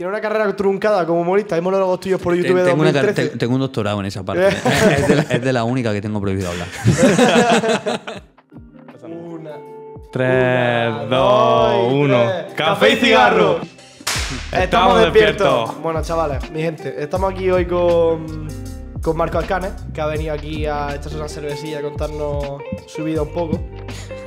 Tiene una carrera truncada como humorista. Hay monólogos tuyos por YouTube de tengo, una 2013. car- te- tengo un doctorado en esa parte. es, de la, es de la única que tengo prohibido hablar. Una. 3, Una, 2, dos y 1. tres. ¡Café y cigarro! Estamos despiertos. Bueno, chavales, mi gente, estamos aquí hoy con, con Marco Alcanes, que ha venido aquí a echarse una cervecilla, a contarnos su vida un poco.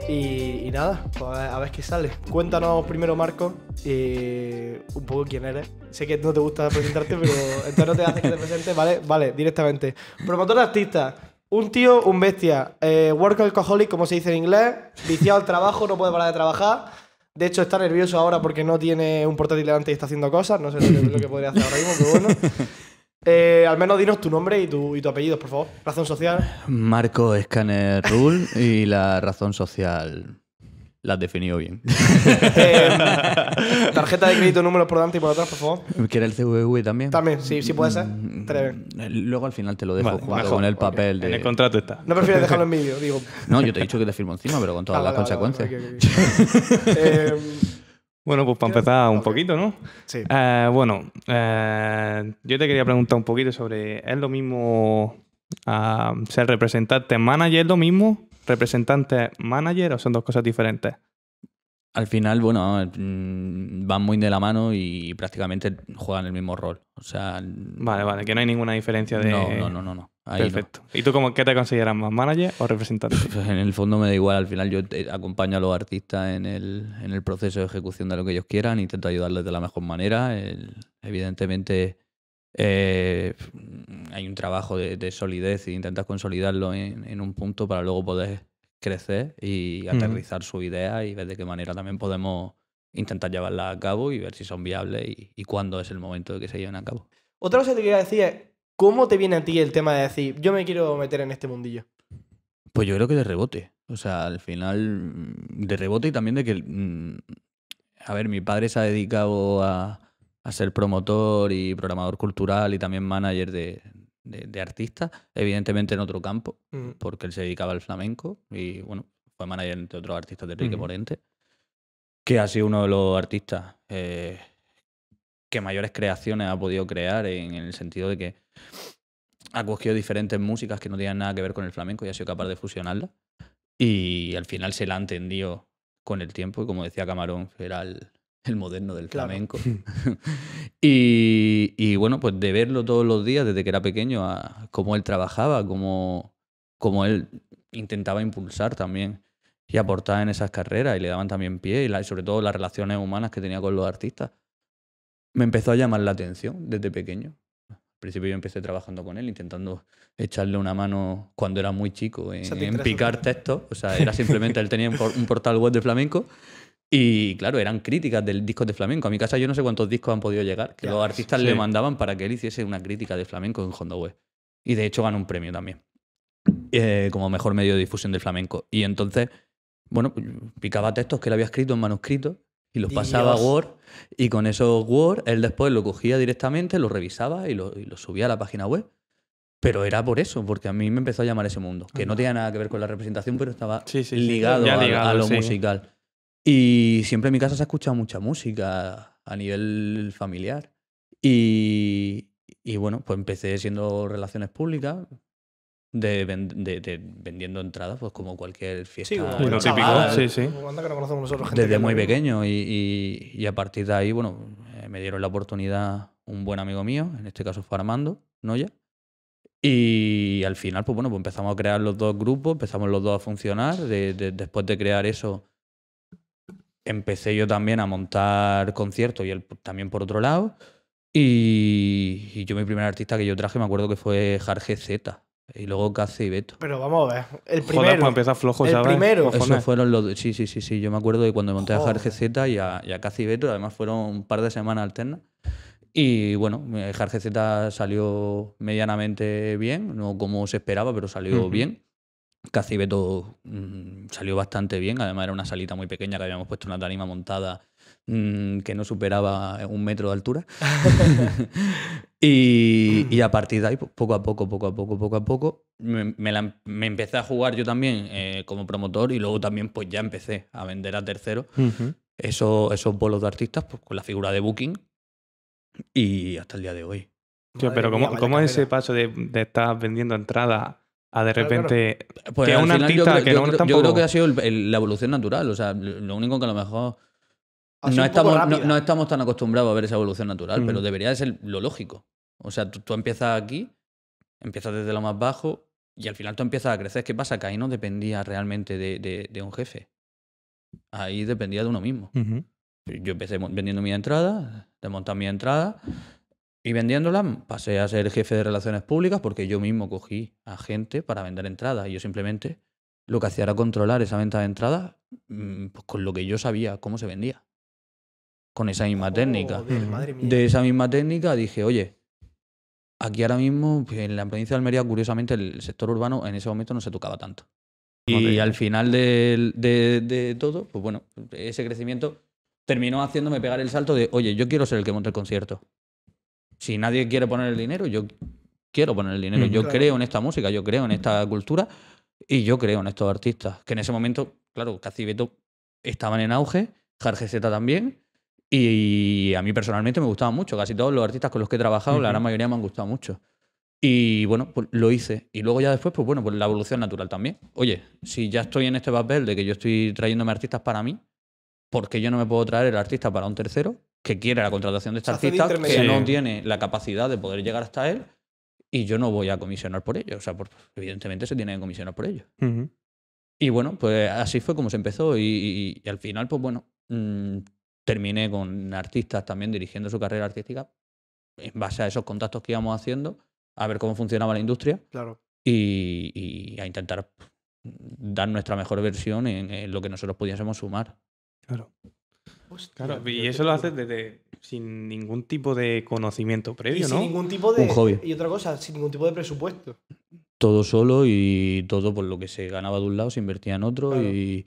Y, y nada, pues a ver, qué sale. Cuéntanos primero, Marco, eh, un poco quién eres. Sé que no te gusta presentarte, pero entonces no te haces que te presentes, ¿vale? Vale, directamente. Promotor de artista. Un tío, un bestia. Eh, work alcoholic, como se dice en inglés. Viciado al trabajo, no puede parar de trabajar. De hecho, está nervioso ahora porque no tiene un portátil delante y está haciendo cosas. No sé lo que, lo que podría hacer ahora mismo, pero bueno. Eh, al menos dinos tu nombre y tu, y tu apellido, por favor. Razón social. Marco Scanner Rule y la razón social la has definido bien. Eh, tarjeta de crédito, números por delante y por atrás, por favor. ¿Quieres el CVV también? También, sí, sí puede ser. Mm, bien. Luego al final te lo dejo Vale, mejor, con el papel de... En el contrato está. No prefieres dejarlo en vídeo, digo. No, yo te he dicho que te firmo encima, pero con todas Ah, las vale, consecuencias. vale. Eh, Bueno, pues para empezar un poquito, ¿no? sí. Eh, bueno, eh, yo te quería preguntar un poquito sobre, ¿es lo mismo ah, ser representante manager, es lo mismo? ¿Representante manager o son dos cosas diferentes? Al final, bueno, mm, van muy de la mano y prácticamente juegan el mismo rol. O sea, Vale, vale, que no hay ninguna diferencia de... no, no, no, no, no. Ahí no. Perfecto. ¿Y tú cómo, qué te consideras más, manager o representante? Pues en el fondo me da igual, al final yo acompaño a los artistas en el, en el proceso de ejecución de lo que ellos quieran, intento ayudarles de la mejor manera. el- evidentemente eh, hay un trabajo de, de solidez e intentas consolidarlo en, en un punto para luego poder crecer y aterrizar su idea y ver de qué manera también podemos intentar llevarla a cabo y ver si son viables y, y cuándo es el momento de que se lleven a cabo. Otra cosa que te quería decir es, ¿cómo te viene a ti el tema de decir, yo me quiero meter en este mundillo? Pues yo creo que de rebote. O sea, al final, mm, de rebote y también de que. mm, A ver, mi padre se ha dedicado a, a ser promotor y programador cultural y también manager de, de- de artistas, evidentemente en otro campo, Mm. porque él se dedicaba al flamenco y, bueno, fue manager entre otros artistas de Enrique Ujú. Morente, que ha sido uno de los artistas eh, que mayores creaciones ha podido crear en, el sentido de que ha cogido diferentes músicas que no tenían nada que ver con el flamenco y ha sido capaz de fusionarlas. Y al final se la ha entendido con el tiempo y como decía Camarón, era el, el moderno del Claro. flamenco. y, y bueno, pues de verlo todos los días desde que era pequeño, a cómo él trabajaba, cómo, cómo él intentaba impulsar también y aportar en esas carreras y le daban también pie y, la- y sobre todo las relaciones humanas que tenía con los artistas. Me empezó a llamar la atención desde pequeño. Al principio yo empecé trabajando con él, intentando echarle una mano cuando era muy chico en, en picar textos. O sea, era simplemente, él tenía un portal web de flamenco y claro, eran críticas del disco de flamenco. A mi casa yo no sé cuántos discos han podido llegar, que Ya, los artistas sí. le mandaban para que él hiciese una crítica de flamenco en Hondo Web. Y de hecho ganó un premio también, eh, como mejor medio de difusión del flamenco. Y entonces, bueno, picaba textos que él había escrito en manuscrito y los pasaba a. Word. Y con esos Word, él después lo cogía directamente, lo revisaba y lo, y lo subía a la página web. Pero era por eso, porque a mí me empezó a llamar ese mundo, que no tenía nada que ver con la representación, pero estaba Sí, sí, sí. ligado, a, ligado, a lo sí. musical. Y siempre en mi casa se ha escuchado mucha música a nivel familiar. Y, y bueno, pues empecé siendo relaciones públicas, de, de- de- vendiendo entradas, pues como cualquier fiesta. Sí, como lo bueno, típico, chaval, sí, sí. como que no conocemos nosotros, gente Desde muy no- pequeño y, y- y a partir de ahí, bueno, eh, me dieron la oportunidad un buen amigo mío, en este caso fue Armando Noya, y al final, pues bueno, pues empezamos a crear los dos grupos, empezamos los dos a funcionar, de- de- después de crear eso, empecé yo también a montar conciertos y él también por otro lado, y, y yo mi primer artista que yo traje me acuerdo que fue Jarge Z, y luego Cace y Beto. Pero vamos a ver, el Joder, primero. pues empezar flojo, El ¿sabes? primero. Esos fueron los. Sí, sí, sí, sí. Yo me acuerdo de cuando monté a Joder. Jarge Z y a, y a Casi Beto. Además, fueron un par de semanas alternas. Y bueno, eh, Jarge Z salió medianamente bien. No como se esperaba, pero salió Ujú. bien. Casi Beto mm, salió bastante bien. Además, era una salita muy pequeña que habíamos puesto una tarima montada mm, que no superaba un metro de altura. y, y a partir de ahí, poco a poco, poco a poco, poco a poco, me, me la- me empecé a jugar yo también eh, como promotor y luego también pues ya empecé a vender a terceros esos, esos bolos de artistas pues, con la figura de Booking. Y hasta el día de hoy. Pero ¿cómo, cómo es ese paso de, de estar vendiendo entradas a de Claro, claro. repente Pues Que un final artista yo creo, que yo no creo- yo creo que ha sido el- el- la evolución natural. O sea, lo único que a lo mejor no estamos, no, estamos tan acostumbrados a ver esa evolución natural, Mm. pero debería de ser lo lógico. O sea, tú, tú empiezas aquí, empiezas desde lo más bajo y al final tú empiezas a crecer. ¿Qué pasa? Que ahí no dependía realmente de, de- de un jefe. Ahí dependía de uno mismo. Yo empecé vendiendo mi entrada, de montar mi entrada y vendiéndolas pasé a ser jefe de relaciones públicas porque yo mismo cogí a gente para vender entradas y yo simplemente lo que hacía era controlar esa venta de entradas mm, pues con lo que yo sabía cómo se vendía. Con esa misma técnica. Joder, madre mía. De esa misma técnica dije, oye, aquí ahora mismo en la provincia de Almería, curiosamente, el sector urbano en ese momento no se tocaba tanto. Y al final de, de todo, pues bueno, ese crecimiento terminó haciéndome pegar el salto de, oye, yo quiero ser el que monte el concierto. Si nadie quiere poner el dinero, yo quiero poner el dinero. Yo Claro. creo en esta música, yo creo en esta cultura y yo creo en estos artistas. Que en ese momento, claro, Casi y Beto estaban en auge, Jarge Z también. Y a mí personalmente me gustaban mucho. Casi todos los artistas con los que he trabajado, la gran mayoría me han gustado mucho. Y bueno, pues lo hice. Y luego ya después, pues bueno, pues la evolución natural también. Oye, si ya estoy en este papel de que yo estoy trayéndome artistas para mí, ¿por qué yo no me puedo traer el artista para un tercero que quiere la contratación de este hace de artista, que no tiene la capacidad de poder llegar hasta él y yo no voy a comisionar por ello? O sea, por- evidentemente se tiene que comisionar por ello. Ujú. Y bueno, pues así fue como se empezó y, y- y al final, pues bueno, mm, terminé con artistas también dirigiendo su carrera artística en base a esos contactos que íbamos haciendo, a ver cómo funcionaba la industria Claro. y, y a intentar dar nuestra mejor versión en, en lo que nosotros pudiésemos sumar. Claro. Hostia, Claro, y eso lo haces desde sin ningún tipo de conocimiento Y previo, sin ¿no? ningún tipo de. Un hobby. Y otra cosa, sin ningún tipo de presupuesto. Todo solo y todo por lo que se ganaba de un lado se invertía en otro Claro. y,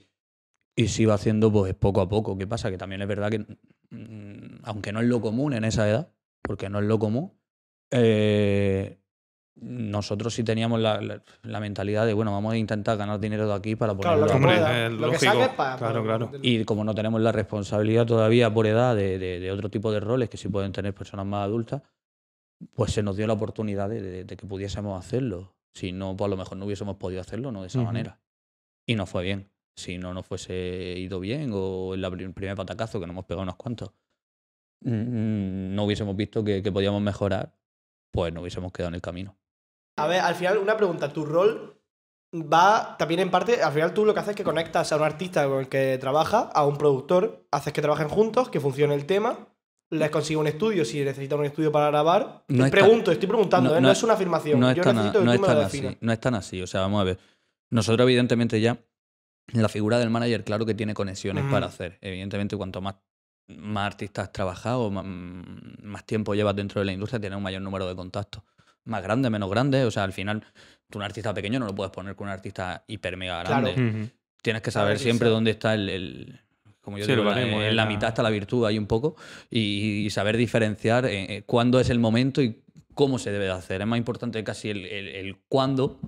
y se iba haciendo pues poco a poco. ¿Qué pasa? Que también es verdad que, mm, aunque no es lo común en esa edad, porque no es lo común, eh, nosotros sí teníamos la, la- la mentalidad de, bueno, vamos a intentar ganar dinero de aquí para Claro, ponerlo lo que Hombre, pueda. eh, Lo que para. Claro, claro. Y como no tenemos la responsabilidad todavía por edad de, de- de otro tipo de roles que sí pueden tener personas más adultas, pues se nos dio la oportunidad de, de- de que pudiésemos hacerlo. Si no, pues a lo mejor no hubiésemos podido hacerlo, no de esa manera. Y no fue bien. Si no nos fuese ido bien o en pri- primer patacazo que nos hemos pegado unos cuantos, mm, no hubiésemos visto que, que podíamos mejorar, pues no hubiésemos quedado en el camino. A ver, al final, una pregunta. Tu rol va también en parte. Al final, tú lo que haces es que conectas a un artista con el que trabaja, a un productor, haces que trabajen juntos, que funcione el tema. Les consigue un estudio si necesitan un estudio para grabar. No es tan- pregunto, estoy preguntando, no- ¿eh? no, no- es una afirmación. No es, Yo tan, necesito que no tú es me lo tan así, no es tan así. O sea, vamos a ver. Nosotros, evidentemente, ya la figura del manager, claro que tiene conexiones para hacer. Evidentemente, cuanto más, más artistas has trabajado, más, más tiempo llevas dentro de la industria, tienes un mayor número de contactos. Más grande, menos grande. O sea, al final, tú un artista pequeño no lo puedes poner con un artista hiper mega Claro. grande. Tienes que Saber siempre dónde está el. el- como yo Sí, digo, en la- baremo, en en la la- mitad está la virtud ahí un poco y, y saber diferenciar eh, eh, cuándo es el momento y cómo se debe de hacer. Es más importante casi el, el, el cuándo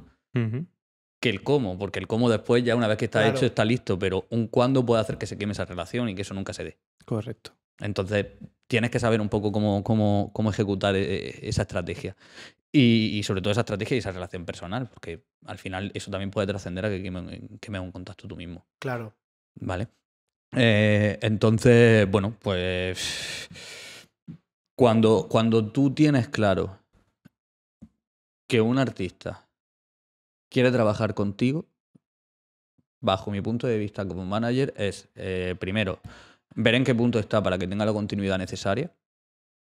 que el cómo, porque el cómo después ya una vez que está Claro. hecho está listo, pero un cuándo puede hacer que se queme esa relación y que eso nunca se dé. Correcto. Entonces tienes que saber un poco cómo, cómo, cómo ejecutar eh, esa estrategia. Y, y sobre todo esa estrategia y esa relación personal, porque al final eso también puede trascender a que queme, queme un contacto tú mismo. Claro. ¿Vale? Eh, entonces, bueno, pues cuando, cuando tú tienes claro que un artista quiere trabajar contigo, bajo mi punto de vista como manager, es eh, primero ver en qué punto está para que tenga la continuidad necesaria,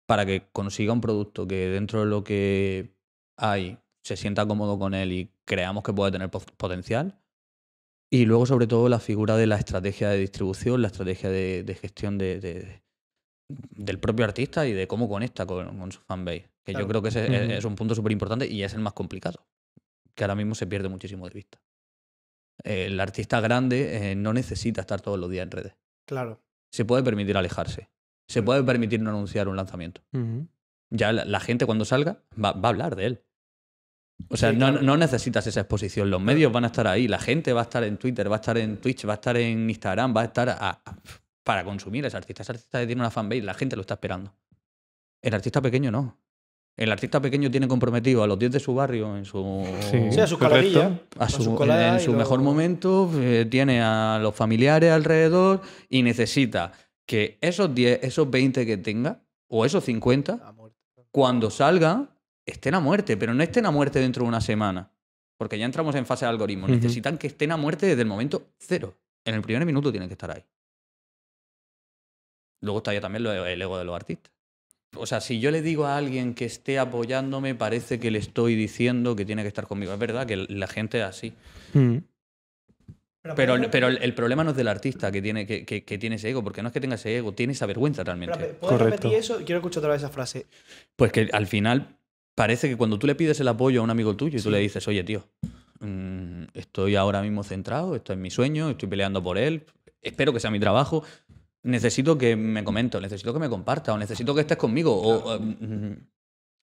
para que consiga un producto que dentro de lo que hay se sienta cómodo con él y creamos que puede tener po- potencial. Y luego, sobre todo, la figura de la estrategia de distribución, la estrategia de, de gestión de, de- del propio artista y de cómo conecta con, con su fanbase. Que Claro. yo creo que ese es un punto súper importante y es el más complicado, que ahora mismo se pierde muchísimo de vista. El artista grande eh, no necesita estar todos los días en redes. Claro. Se puede permitir alejarse. Se puede permitir no anunciar un lanzamiento. Ya la, la gente cuando salga va, va a hablar de él. O sea, Sí, no, claro. no necesitas esa exposición. Los medios van a estar ahí. La gente va a estar en Twitter, va a estar en Twitch, va a estar en Instagram, va a estar a- a- para consumir a ese artista. Ese artista tiene una fanbase, la gente lo está esperando. El artista pequeño no. El artista pequeño tiene comprometido a los 10 de su barrio en su, Sí. Sí, a su- sus en- su lo- mejor momento, eh, tiene a los familiares alrededor y necesita que esos 10, esos 20 que tenga, o esos 50, A muerte. cuando salga, estén a muerte, pero no estén a muerte dentro de una semana. Porque ya entramos en fase de algoritmo. Necesitan que estén a muerte desde el momento cero. En el primer minuto tienen que estar ahí. Luego está ya también lo- el ego de los artistas. O sea, si yo le digo a alguien que esté apoyándome, parece que le estoy diciendo que tiene que estar conmigo. Es verdad que la gente es así. Mm. Pero, pero el, el problema no es del artista que tiene, que, que- que tiene ese ego, porque no es que tenga ese ego, tiene esa vergüenza realmente. Espera, ¿Puedes Correcto. repetir eso? Quiero escuchar otra vez esa frase. Pues que al final parece que cuando tú le pides el apoyo a un amigo tuyo y tú le dices, oye, tío, mm, estoy ahora mismo centrado, esto es mi sueño, estoy peleando por él, espero que sea mi trabajo, necesito que me comentes, necesito que me compartas, o necesito que estés conmigo, o... eh,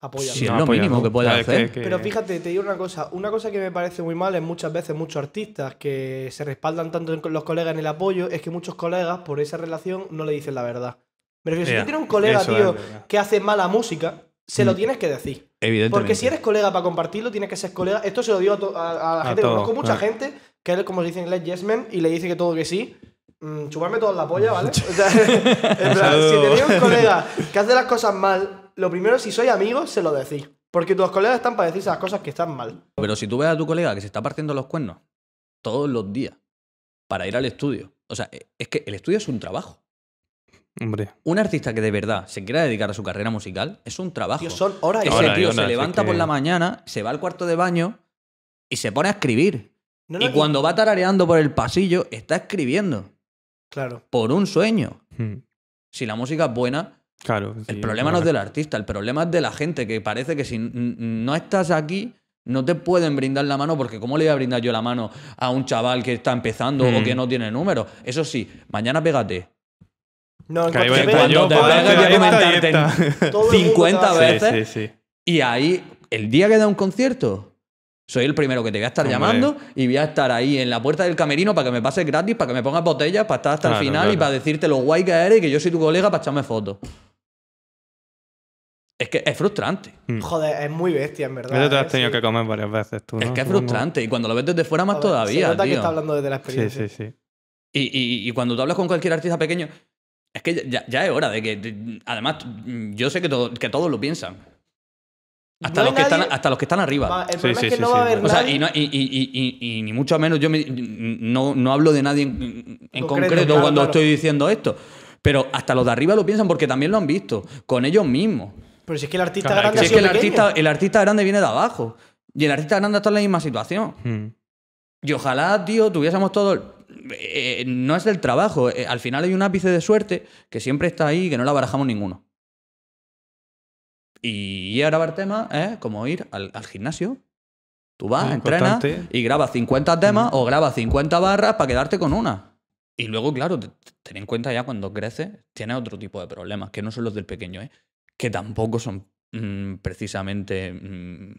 mm, Apoya. Sí. es lo mínimo que puede hacer. Pero fíjate, te digo una cosa. Una cosa que me parece muy mal es muchas veces muchos artistas que se respaldan tanto en los colegas en el apoyo, es que muchos colegas por esa relación no le dicen la verdad. Me refiero, si Ya, tú tienes un colega, eso tío, verdad. que hace mala música, se lo Mm. tienes que decir. evidentemente. Porque si eres colega para compartirlo, tienes que ser colega. Esto se lo digo a, to- a- a la A gente. Conozco mucha claro. gente que él, como se dice en inglés, yes man, y le dice que todo que sí. Mm, chuparme toda la polla, ¿vale? O sea, en plan, si tenéis un colega que hace las cosas mal, lo primero, si sois amigos, se lo decís. Porque tus colegas están para decirse las cosas que están mal. Pero si tú ves a tu colega que se está partiendo los cuernos todos los días para ir al estudio, o sea, es que el estudio es un trabajo. Hombre. Un artista que de verdad se quiera dedicar a su carrera musical es un trabajo. Tío, son horas y Ese Horas tío horas, se levanta que- por la mañana, se va al cuarto de baño y se pone a escribir. No, no, y cuando va tarareando por el pasillo, está escribiendo. Claro. Por un sueño. Mm. Si la música es buena, Claro. el problema no es del artista, el problema es de la gente que parece que si no estás aquí, no te pueden brindar la mano, porque ¿cómo le voy a brindar yo la mano a un chaval que está empezando o Mm. que no tiene números? Eso sí, mañana pégate. No, en entrar ve- yo, te pegas a comentarte en- está. todo el mundo 50 te va a- veces. Sí, sí, sí. Y ahí, el día que da un concierto, soy el primero que te voy a estar Hombre. llamando y voy a estar ahí en la puerta del camerino para que me pases gratis, para que me pongas botellas, para estar hasta el Claro, final y para decirte lo guay que eres y que yo soy tu colega para echarme fotos. Es que es frustrante. Mm. Joder, es muy bestia, en verdad. Eso te ¿eh? has tenido Sí. que comer varias veces tú, Es que es frustrante. Y cuando lo ves desde fuera, más Joder, Se todavía, nota que tío. está hablando desde la Sí, experiencia. sí, sí. Y, y- y cuando tú hablas con cualquier artista pequeño, es que ya, ya es hora de que. de- además, yo sé que, todo- que todos lo piensan. Hasta, No los que están, hasta los que están arriba. Va, el Sí, problema sí, es que sí, no sí, va a haber es O sea, nadie. y, no- ni mucho menos yo me- no, no hablo de nadie en, en Concreto, concreto, claro, cuando claro. estoy diciendo esto. Pero hasta los de arriba lo piensan porque también lo han visto, con ellos mismos. Pero si es que el artista Claro, grande Si es que el artista, el artista grande viene de abajo. Y el artista grande está en la misma situación. Mm. Y ojalá, tío, tuviésemos todo. eh, no es del trabajo. eh, al final hay un ápice de suerte que siempre está ahí y que no la barajamos ninguno. Y ir a grabar temas es como ir al, al gimnasio. Tú vas, Sí, entrenas y grabas 50 temas o grabas 50 barras para quedarte con una. Y luego, claro, te- te- ten en cuenta ya cuando creces, tienes otro tipo de problemas, que no son los del pequeño, ¿eh? Que tampoco son mm, precisamente mm,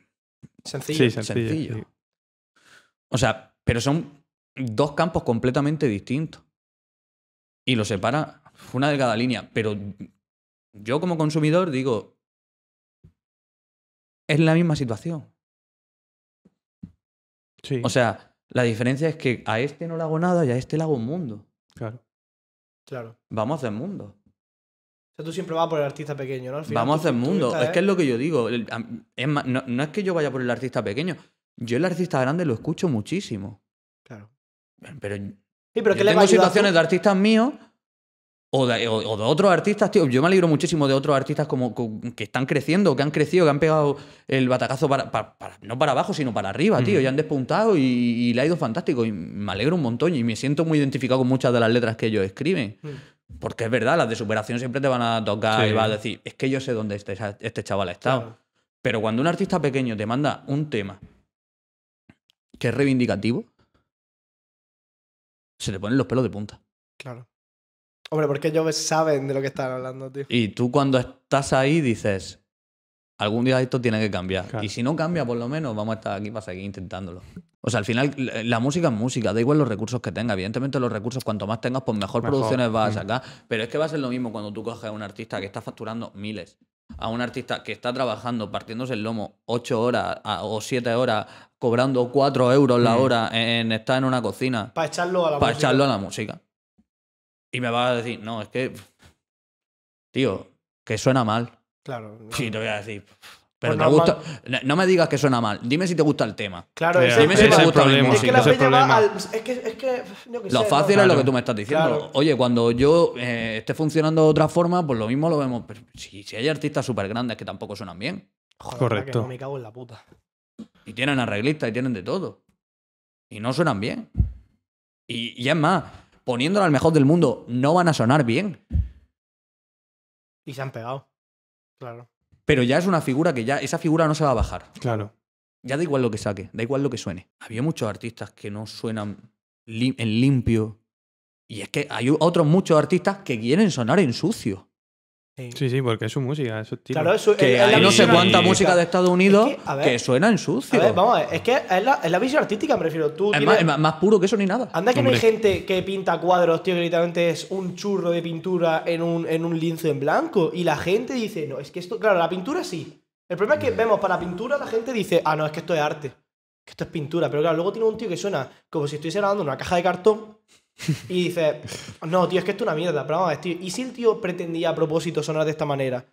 Sencillo. Sí, sencillo. sencillo. sí. o sea, pero son dos campos completamente distintos. Y lo separa una de cada línea. Pero yo como consumidor digo, es la misma situación. Sí, O sea, la diferencia es que a este no le hago nada y a este le hago un mundo. claro. Claro. Vamos a hacer mundo. O sea, tú siempre vas por el artista pequeño, ¿no? Al final Vamos a hacer mundo. Es que ¿eh? es lo que yo digo. Es más, no, no es que yo vaya por el artista pequeño. Yo el artista grande lo escucho muchísimo. Claro. Pero Sí, pero Yo ¿qué tengo situaciones de artistas míos o de, o- o de otros artistas, tío. Yo me alegro muchísimo de otros artistas como, co- que están creciendo, que han crecido, que han pegado el batacazo para, para- para- no para abajo, sino para arriba, tío. Y han despuntado y, y le ha ido fantástico. Y me alegro un montón y me siento muy identificado con muchas de las letras que ellos escriben. Mm, Porque es verdad, las de superación siempre te van a tocar Sí. y vas a decir, es que yo sé dónde este, este chaval ha estado. claro. Pero cuando un artista pequeño te manda un tema que es reivindicativo, se te ponen los pelos de punta. Claro. Hombre, porque ellos saben de lo que están hablando, tío. Y tú cuando estás ahí dices, algún día esto tiene que cambiar. Claro. Y si no cambia, por lo menos vamos a estar aquí para seguir intentándolo. O sea, al final la- música es música, da igual los recursos que tenga. Evidentemente los recursos, cuanto más tengas, pues mejor, Mejor. producciones vas a Mm. sacar. Pero es que va a ser lo mismo cuando tú coges a un artista que está facturando miles a un artista que está trabajando, partiéndose el lomo 8 horas a- o 7 horas, cobrando 4 euros la Mm. hora en estar en una cocina Para echarlo a la para música. echarlo a la música. Y me vas a decir, no, es que, tío, que suena mal. Claro. no. Sí, te voy a decir. Pero Pues te gusta. no- me digas que suena mal. Dime si te gusta el tema. Claro, Mira, Dime si el te tema. gusta mi problema, Es música. que la es el peña va problema. al. Es que, es Lo sé, fácil ¿no? es lo que tú me estás diciendo. Claro. Oye, cuando yo eh, esté funcionando de otra forma, pues lo mismo lo vemos. Pero si, si hay artistas súper grandes que tampoco suenan bien. Joder, Correcto. que no me cago en la puta. Y tienen arreglistas y tienen de todo. Y no suenan bien. Y, y es más, poniéndolo al mejor del mundo, no van a sonar bien. Y se han pegado. Claro. Pero ya es una figura que ya, esa figura no se va a bajar. Claro. Ya da igual lo que saque, da igual lo que suene. Había muchos artistas que no suenan lim- en limpio. Y es que hay otros muchos artistas que quieren sonar en sucio. Sí. Sí, sí, porque es su música, es su estilo. Claro, eso Que es la hay no sé cuánta música de Estados Unidos Es que, a ver, que suena en sucio. A ver, vamos a ver. Es que es la, es la visión artística, me refiero. Tú es, tienes- más, es más- puro que eso ni nada. Anda que no hay gente que pinta cuadros, tío, que literalmente es un churro de pintura en un, en un lienzo en blanco. Y la gente dice, no, es que esto, claro, la pintura sí. El problema es que vemos para pintura, la gente dice, ah, no, es que esto es arte. Que esto es pintura. Pero claro, luego tiene un tío que suena como si estuviese grabando una caja de cartón. Y dice, no, tío, es que esto es una mierda. Pero vamos a ver, tío. ¿Y si el tío pretendía a propósito sonar de esta manera?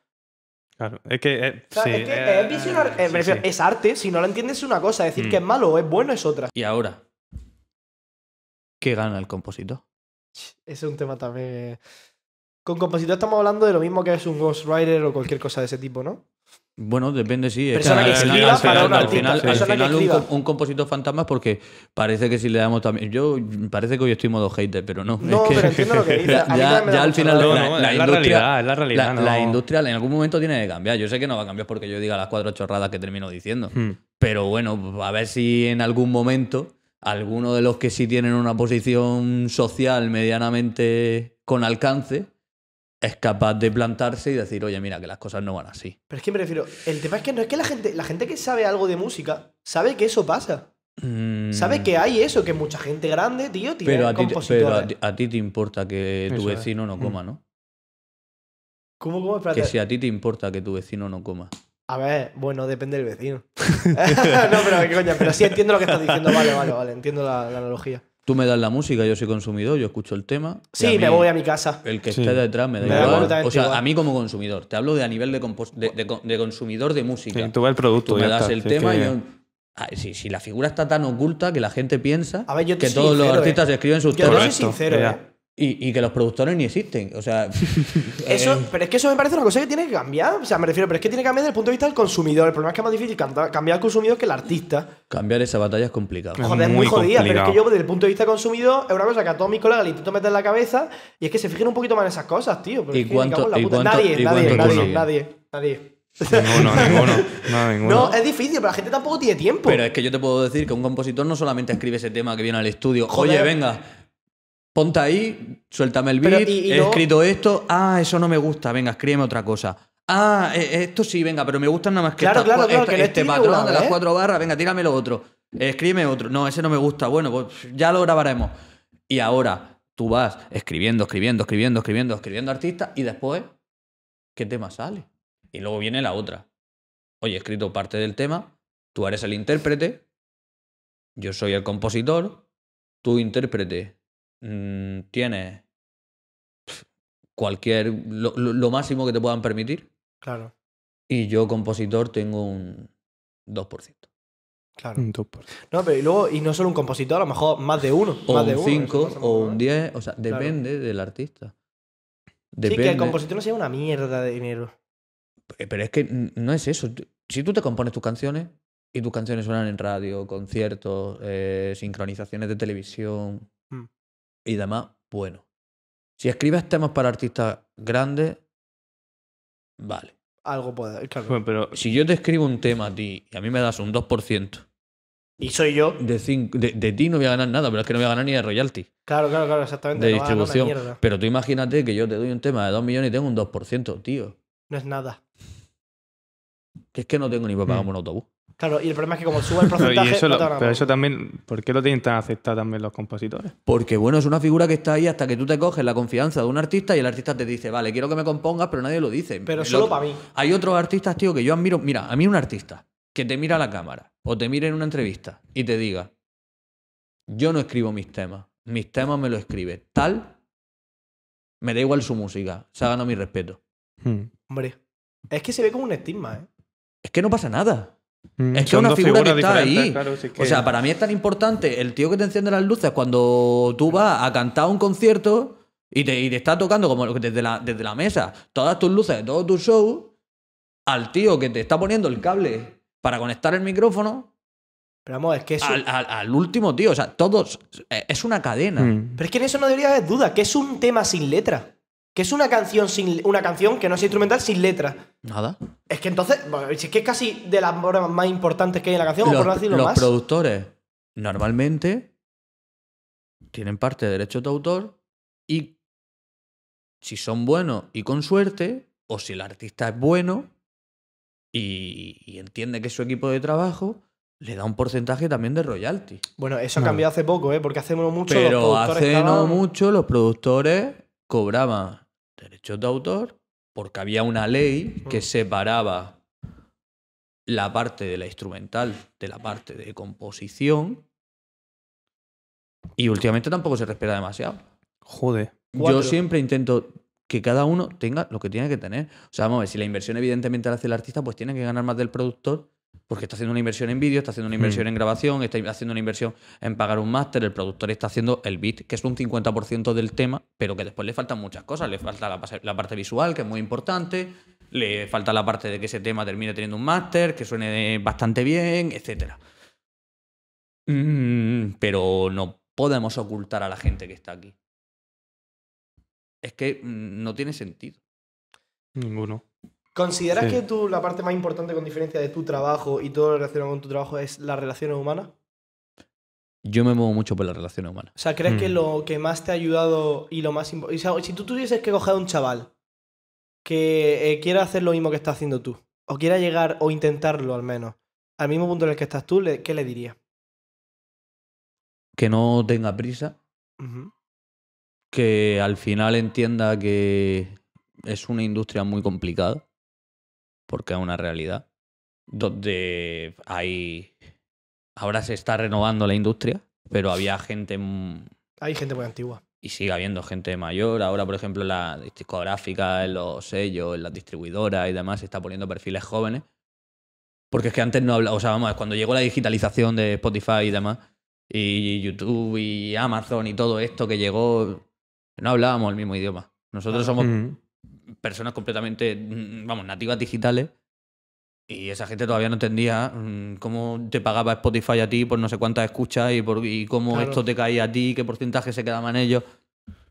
Claro, es que. eh, O sea, sí, es que eh, es visionar- eh, sí, me refiero, sí. es arte. Si no lo entiendes es una cosa. Decir Mm. que es malo o es bueno es otra. Y ahora, ¿qué gana el compositor? Ese es un tema también. Con compositor estamos hablando de lo mismo que es un ghostwriter o cualquier cosa de ese tipo, ¿no? Bueno, depende, sí. es Persona que escriba al final- para un al final, al final un, un compositor fantasma porque parece que si le damos también. Yo parece que hoy estoy modo hater, pero no. No, es que pero entiendo lo que dices. Ya, ya al final. No, la, no, la es la industria, realidad, es la realidad, la- no. la industria en algún momento tiene que cambiar. Yo sé que no va a cambiar porque yo diga las cuatro chorradas que termino diciendo. Hmm. Pero bueno, a ver si en algún momento alguno de los que sí tienen una posición social medianamente con alcance es capaz de plantarse y decir, oye, mira, que las cosas no van así. Pero es que me refiero, el tema es que no es que la gente, la gente que sabe algo de música sabe que eso pasa. Mm, Sabe que hay eso, que mucha gente grande, tío, tiene Pero a, ti, pero a, ti, a ti te importa que tu Eso es. vecino no coma, ¿no? ¿Cómo, cómo? Espérate. Que si a ti te importa que tu vecino no coma. A ver, bueno, depende del vecino. no, pero qué coña, pero sí entiendo lo que estás diciendo. Vale, vale, vale, entiendo la, la analogía. Tú me das la música, yo soy consumidor, yo escucho el tema. Sí, mí me voy a mi casa. El que Sí. esté detrás me da Me igual. O sea, igual. a mí como consumidor. Te hablo de a nivel de, compos- de, de con- de consumidor de música. Sí, tú ves el producto. Tú me das está. el tema que- y yo... Ah, si, si la figura está tan oculta que la gente piensa A ver, yo que soy todos los sincero, artistas eh. escriben sus Yo te temas soy Correcto, sincero, ya. eh. Y, y que los productores ni existen. O sea, Eso, eh, pero es que eso me parece una cosa que tiene que cambiar. O sea, me refiero, pero es que tiene que cambiar desde el punto de vista del consumidor. El problema es que es más difícil cambiar al consumidor que el artista. cambiar esa batalla es complicado. Es Joder, es muy muy jodida, pero es que yo desde el punto de vista consumidor es una cosa que a todos mis colegas le intento meter en la cabeza y es que se fijen un poquito más en esas cosas, tío. pero ¿Y es que me cuánto- la y puta. cuánto- nadie, y nadie, cuánto nadie, nadie, nadie. Ninguno, ninguno. No, ninguno. No, es difícil, pero la gente tampoco tiene tiempo. Pero es que yo te puedo decir que un compositor no solamente escribe ese tema que viene al estudio. Joder. Oye, venga, ponte ahí, suéltame el Pero, beat, y- y he luego- escrito esto. Ah, eso no me gusta, venga, escríbeme otra cosa. Ah, eh, esto sí, venga, pero me gustan nada más que Claro, esta- que este escribe patrón de las vez. cuatro barras, venga, tírame lo otro. Escríbeme otro. No, ese no me gusta. Bueno, pues ya lo grabaremos. Y ahora tú vas escribiendo, escribiendo, escribiendo, escribiendo, escribiendo artistas y después, ¿qué tema sale? Y luego viene la otra. Oye, he escrito parte del tema, tú eres el intérprete, yo soy el compositor, tú intérprete mm, tienes cualquier, lo, lo- lo máximo que te puedan permitir, Claro, y yo compositor tengo un 2%. claro. Un top. No, pero y luego, y no solo un compositor, a lo mejor más de uno. O más de un uno, eso 5 pasa o un ¿no? 10, o sea, Claro. depende del artista. Sí, Depende. que el compositor no sea una mierda de dinero. Pero es que no es eso. Si tú te compones tus canciones y tus canciones suenan en radio, conciertos, eh, sincronizaciones de televisión. Y demás, bueno. Si escribes temas para artistas grandes, vale. Algo puede, claro. Bueno, pero Si yo te escribo un tema a ti y a mí me das un 2%, Y soy yo. de, cinco- de, de ti no voy a ganar nada, pero es que no voy a ganar ni de royalty, Claro, claro, claro, exactamente. de no distribución. mierda. Pero tú imagínate que yo te doy un tema de 2 millones y tengo un 2%, tío. No es nada. Que es que no tengo ni para pagarme Mm. un autobús. Claro, y el problema es que como suba el Pero, porcentaje. y eso, no lo- te van a pero eso también, ¿por qué lo tienen tan aceptado también los compositores? Porque bueno, es una figura que está ahí hasta que tú te coges la confianza de un artista y el artista te dice, vale, quiero que me compongas, pero nadie lo dice. Pero El solo otro- para mí. Hay otros artistas, tío, que yo admiro. Mira, a mí un artista que te mira a la cámara o te mire en una entrevista y te diga, yo no escribo mis temas, mis temas me los escribe tal, me da igual su música, se ha ganado mi respeto. Hmm. Hombre. Es que se ve como un estigma, ¿eh? Es que no pasa nada. Hmm. Es que Son una figura que está ahí. claro, si es O sea, para mí es tan importante el tío que te enciende las luces cuando tú vas a cantar un concierto y te, y te está tocando como desde la, desde la mesa todas tus luces de todo tu show, al tío que te está poniendo el cable para conectar el micrófono, Pero vamos, es que eso. al, al- al último tío. O sea, todos. Es una cadena. Hmm. Pero es que en eso no debería haber duda, que es un tema sin letra. Que es una canción sin una canción que no es instrumental sin letra. Nada. Es que entonces, bueno, si es que es casi de las obras más importantes que hay en la canción, o por no Los, decirlo los más. productores normalmente tienen parte de derechos de autor y si son buenos y con suerte, o si el artista es bueno y, y entiende que es su equipo de trabajo, le da un porcentaje también de royalty. Bueno, eso ha No. cambiado hace poco, ¿eh? Porque hace no mucho los Pero productores hace no estaban- mucho los productores cobraban derechos de autor porque había una ley que Mm. separaba la parte de la instrumental de la parte de composición y últimamente tampoco se respeta demasiado. Joder. Cuatro. Yo siempre intento que cada uno tenga lo que tiene que tener. O sea, vamos a ver, si la inversión evidentemente la hace el artista, pues tiene que ganar más del productor porque está haciendo una inversión en vídeo, está haciendo una inversión Hmm. en grabación, está haciendo una inversión en pagar un máster, el productor está haciendo el beat, que es un 50% del tema, pero que después le faltan muchas cosas. Le falta la, parte visual, que es muy importante, le falta la parte de que ese tema termine teniendo un máster, que suene bastante bien, etc. pero no podemos ocultar a la gente que está aquí. Es que mm, no tiene sentido. Ninguno. ¿Consideras Sí. que tú la parte más importante con diferencia de tu trabajo y todo lo relacionado con tu trabajo es las relaciones humanas? Yo me muevo mucho por las relaciones humanas. O sea, ¿crees que Mm. lo que más te ha ayudado y lo más importante... si tú tuvieses que coger a un chaval que eh, quiera hacer lo mismo que estás haciendo tú, o quiera llegar o intentarlo al menos, al mismo punto en el que estás tú, ¿qué le dirías? Que no tenga prisa, que al final entienda que es una industria muy complicada, porque es una realidad, donde hay... Ahora se está renovando la industria, pero había gente... mm, Hay gente muy antigua. y sigue habiendo gente mayor. Ahora, por ejemplo, en la discográfica, en los sellos, en las distribuidoras y demás, se está poniendo perfiles jóvenes. Porque es que antes no hablaba, o sea, vamos, cuando llegó la digitalización de Spotify y demás, y YouTube y Amazon y todo esto que llegó, no hablábamos el mismo idioma. Nosotros somos Hmm. Personas completamente, mm, vamos, nativas digitales. Y esa gente todavía no entendía mm, cómo te pagaba Spotify a ti por no sé cuántas escuchas y, por, y cómo Claro. esto te caía a ti, qué porcentaje se quedaban ellos.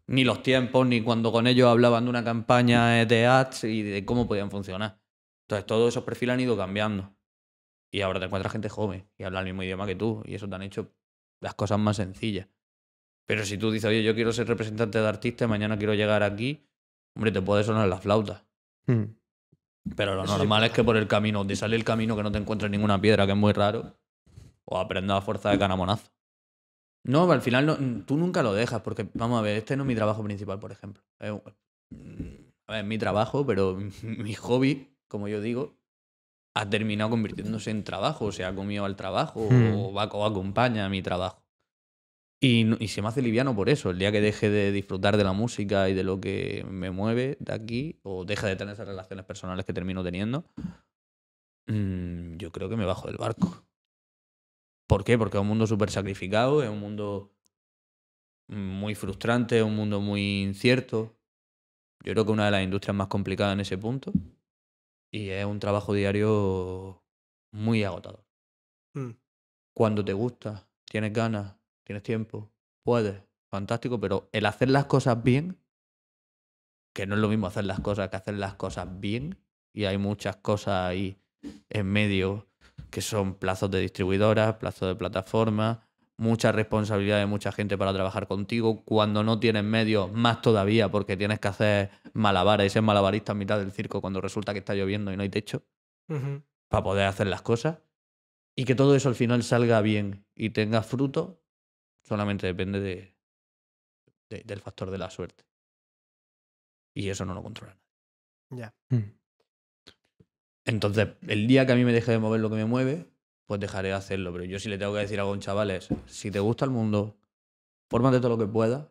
Ni los tiempos, ni cuando con ellos hablaban de una campaña de ads y de cómo podían funcionar. Entonces todos esos perfiles han ido cambiando. Y ahora te encuentras gente joven y habla el mismo idioma que tú. Y eso te han hecho las cosas más sencillas. Pero si tú dices, oye, yo quiero ser representante de artista mañana quiero llegar aquí, hombre, te puede sonar la flauta. Hmm. Pero lo Eso sí normal es que por el camino, te sale el camino que no te encuentres ninguna piedra, que es muy raro, o aprendas a fuerza de canamonazo. No, al final no- tú nunca lo dejas, porque vamos a ver, este no es mi trabajo principal, por ejemplo. Es, un- a ver, es mi trabajo, pero mi hobby, como yo digo, ha terminado convirtiéndose en trabajo, o sea, ha comido al trabajo, Hmm. o, va, o acompaña a mi trabajo. Y, y se me hace liviano por eso. El día que deje de disfrutar de la música y de lo que me mueve de aquí, o deje de tener esas relaciones personales que termino teniendo, mm, yo creo que me bajo del barco. ¿Por qué? Porque es un mundo súper sacrificado, es un mundo muy frustrante, es un mundo muy incierto. Yo creo que una de las industrias más complicadas en ese punto. Y es un trabajo diario muy agotador. Mm. Cuando te gusta, tienes ganas, tienes tiempo, puedes, fantástico, pero el hacer las cosas bien, que no es lo mismo hacer las cosas que hacer las cosas bien, y hay muchas cosas ahí en medio que son plazos de distribuidoras, plazos de plataformas, mucha responsabilidad de mucha gente para trabajar contigo. Cuando no tienes medios, más todavía, porque tienes que hacer malabares y ser malabarista en mitad del circo cuando resulta que está lloviendo y no hay techo para poder hacer las cosas. Y que todo eso al final salga bien y tenga fruto, solamente depende de, de- del factor de la suerte. Y eso no lo controla. nadie. Ya. Mm. Entonces, el día que a mí me deje de mover lo que me mueve, pues dejaré de hacerlo. Pero yo sí le tengo que decir algo a un chaval es, si te gusta el mundo, fórmate todo lo que puedas.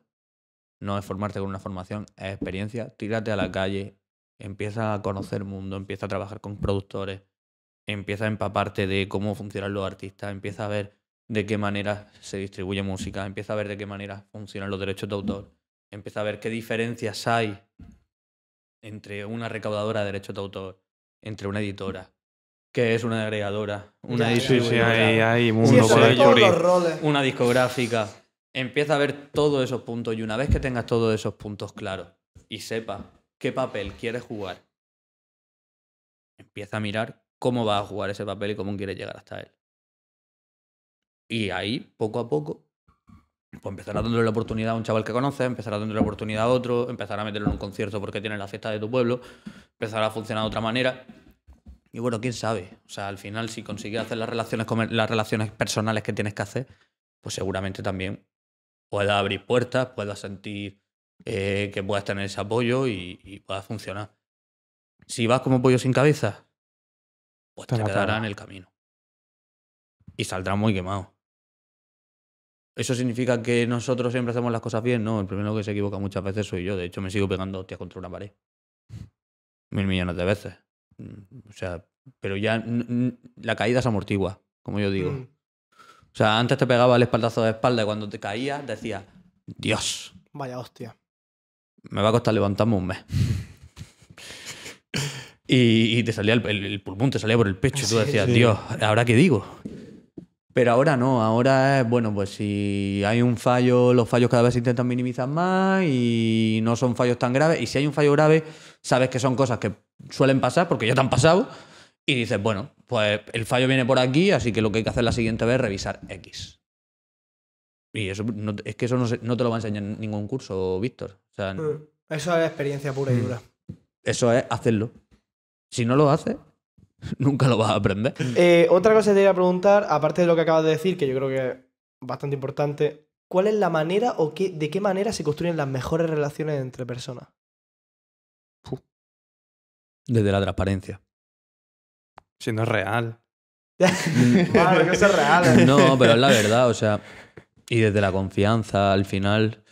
No es formarte con una formación, es experiencia. Tírate a la calle, empieza a conocer el mundo, empieza a trabajar con productores, empieza a empaparte de cómo funcionan los artistas, empieza a ver de qué manera se distribuye música, empieza a ver de qué manera funcionan los derechos de autor, empieza a ver qué diferencias hay entre una recaudadora de derechos de autor, entre una editora, qué es una agregadora, una Sí, sí, distribuidora, hay, hay Sí, mundo una discográfica. Empieza a ver todos esos puntos y una vez que tengas todos esos puntos claros y sepas qué papel quieres jugar, empieza a mirar cómo vas a jugar ese papel y cómo quieres llegar hasta él. Y ahí, poco a poco, pues empezarás dándole la oportunidad a un chaval que conoces, empezarás dándole la oportunidad a otro, empezarás a meterlo en un concierto porque tiene la fiesta de tu pueblo, empezará a funcionar de otra manera. Y bueno, quién sabe. O sea, al final, si consigues hacer las relaciones, las relaciones personales que tienes que hacer, pues seguramente también puedas abrir puertas, puedas sentir eh, que puedas tener ese apoyo y, y pueda funcionar. Si vas como pollo sin cabeza, pues Te te, quedará en el camino. Y saldrás muy quemado. ¿Eso significa que nosotros siempre hacemos las cosas bien? No, el primero que se equivoca muchas veces soy yo. De hecho, me sigo pegando hostias contra una pared. Mil millones de veces. Mm, O sea, pero ya la caída se amortigua, como yo digo. Mm. O sea, antes te pegaba el espaldazo de espalda y cuando te caías decías, Dios, Vaya hostia. me va a costar levantarme un mes. y, y te salía el, el- el pulmón, te salía por el pecho y tú decías, sí. Dios, ¿ahora qué digo? Pero ahora no, ahora es, bueno, pues si hay un fallo, los fallos cada vez se intentan minimizar más y no son fallos tan graves. Y si hay un fallo grave, sabes que son cosas que suelen pasar porque ya te han pasado. Y dices, bueno, pues el fallo viene por aquí, así que lo que hay que hacer la siguiente vez es revisar X. Y eso no- es que eso no, se- no te lo va a enseñar en ningún curso, Víctor. O sea, Mm. Eso es experiencia pura y Mm. dura. eso es hacerlo. Si no lo haces, nunca lo vas a aprender. Eh, otra cosa que te iba a preguntar, aparte de lo que acabas de decir, que yo creo que es bastante importante, ¿cuál es la manera o qué, de qué manera se construyen las mejores relaciones entre personas? Desde la transparencia. Si no es real. Claro, que eso es real. ¿eh? No, pero es la verdad, o sea, y desde la confianza, al final,